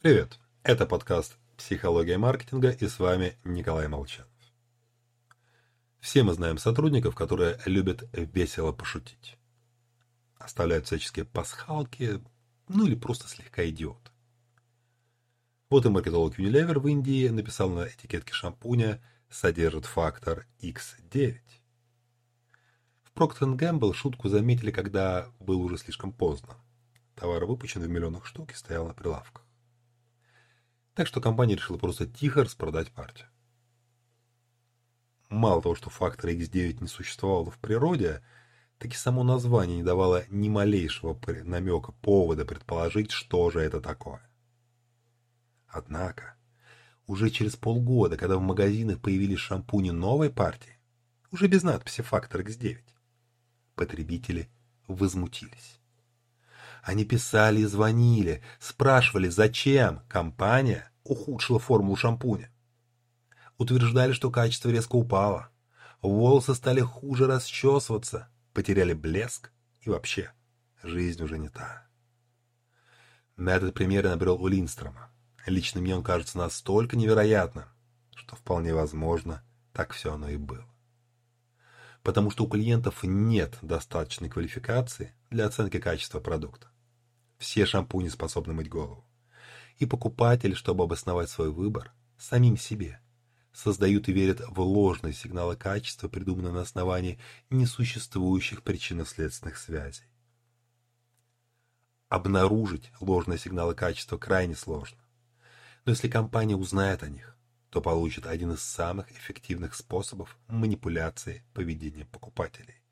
Привет! Это подкаст «Психология маркетинга» и с вами Николай Молчанов. Все мы знаем сотрудников, которые любят весело пошутить. Оставляют всяческие пасхалки, ну или просто слегка идиот. Вот и маркетолог Unilever в Индии написал на этикетке шампуня «Содержит фактор X9». В Procter Gamble шутку заметили, когда было уже слишком поздно. Товар выпущен в миллионах штук и стоял на прилавках. Так что компания решила просто тихо распродать партию. Мало того, что фактор X9 не существовало в природе, так и само название не давало ни малейшего намека, повода предположить, что же это такое. Однако, уже через полгода, когда в магазинах появились шампуни новой партии, уже без надписи «Фактор X9», потребители возмутились. Они писали и звонили, спрашивали, зачем компания ухудшила формулу шампуня. Утверждали, что качество резко упало. Волосы стали хуже расчесываться, потеряли блеск и вообще жизнь уже не та. На этот пример я набрел у Линстрома. Лично мне он кажется настолько невероятным, что вполне возможно, так все оно и было. Потому что у клиентов нет достаточной квалификации для оценки качества продукта. Все шампуни способны мыть голову. И покупатели, чтобы обосновать свой выбор, самим себе, создают и верят в ложные сигналы качества, придуманные на основании несуществующих причинно-следственных связей. Обнаружить ложные сигналы качества крайне сложно. Но если компания узнает о них, то получит один из самых эффективных способов манипуляции поведения покупателей.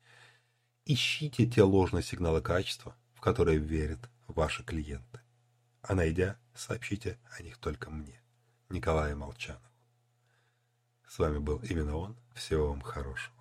Ищите те ложные сигналы качества, в которые верят ваши клиенты. А найдя, сообщите о них только мне, Николаю Молчанову. С вами был именно он. Всего вам хорошего.